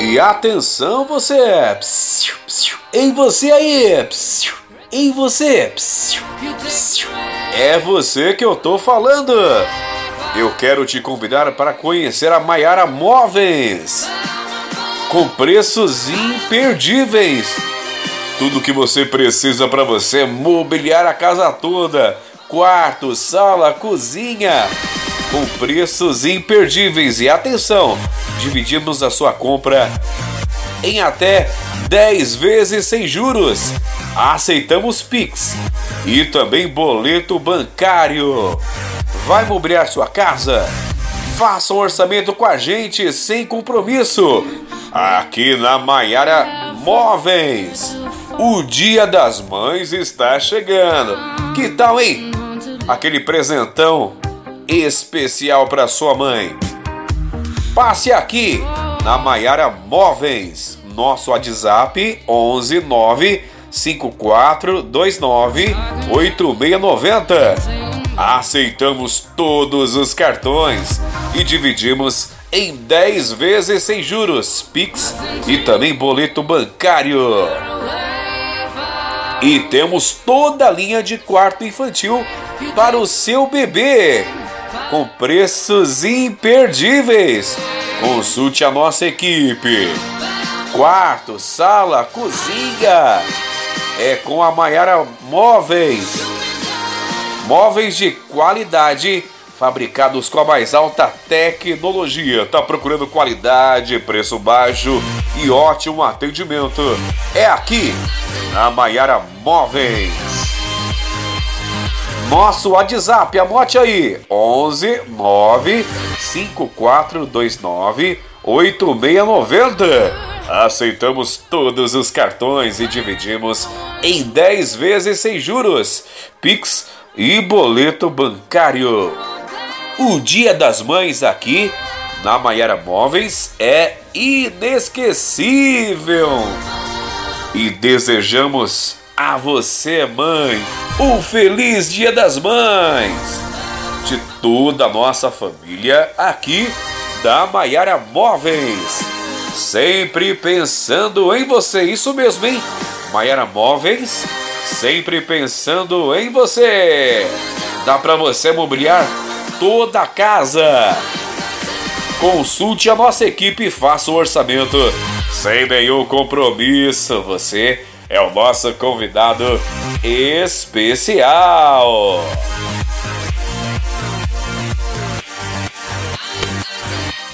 E atenção você! Em você aí! Em você! É você que eu tô falando! Eu quero te convidar para conhecer a Maiara Móveis com preços imperdíveis. Tudo que você precisa para você mobiliar a casa toda: quarto, sala, cozinha com preços imperdíveis. E atenção, dividimos a sua compra em até 10 vezes sem juros. Aceitamos Pix e também boleto bancário. Vai mobiliar sua casa? Faça um orçamento com a gente sem compromisso. Aqui na Maiara Móveis. O Dia das Mães está chegando. Que tal, hein? Aquele presentão especial para sua mãe. Passe aqui na Maiara Móveis. Nosso WhatsApp 11 9 5429 8690. Aceitamos todos os cartões e dividimos em 10 vezes sem juros, Pix e também boleto bancário. E temos toda a linha de quarto infantil para o seu bebê com preços imperdíveis. Consulte a nossa equipe. Quarto, sala, cozinha. É com a Maiara Móveis. Móveis de qualidade, fabricados com a mais alta tecnologia. Tá procurando qualidade, preço baixo e ótimo atendimento? É aqui na Maiara Móveis. Nosso WhatsApp, anote aí: 11 9 5429 8690. Aceitamos todos os cartões e dividimos em 10 vezes sem juros, Pix e boleto bancário. O Dia das Mães aqui na Maiara Móveis é inesquecível. E desejamos a você, mãe, um feliz Dia das Mães! De toda a nossa família aqui da Maiara Móveis. Sempre pensando em você, isso mesmo, hein? Maiara Móveis, sempre pensando em você. Dá para você mobiliar toda a casa. Consulte a nossa equipe e faça o orçamento sem nenhum compromisso. Você é o nosso convidado especial.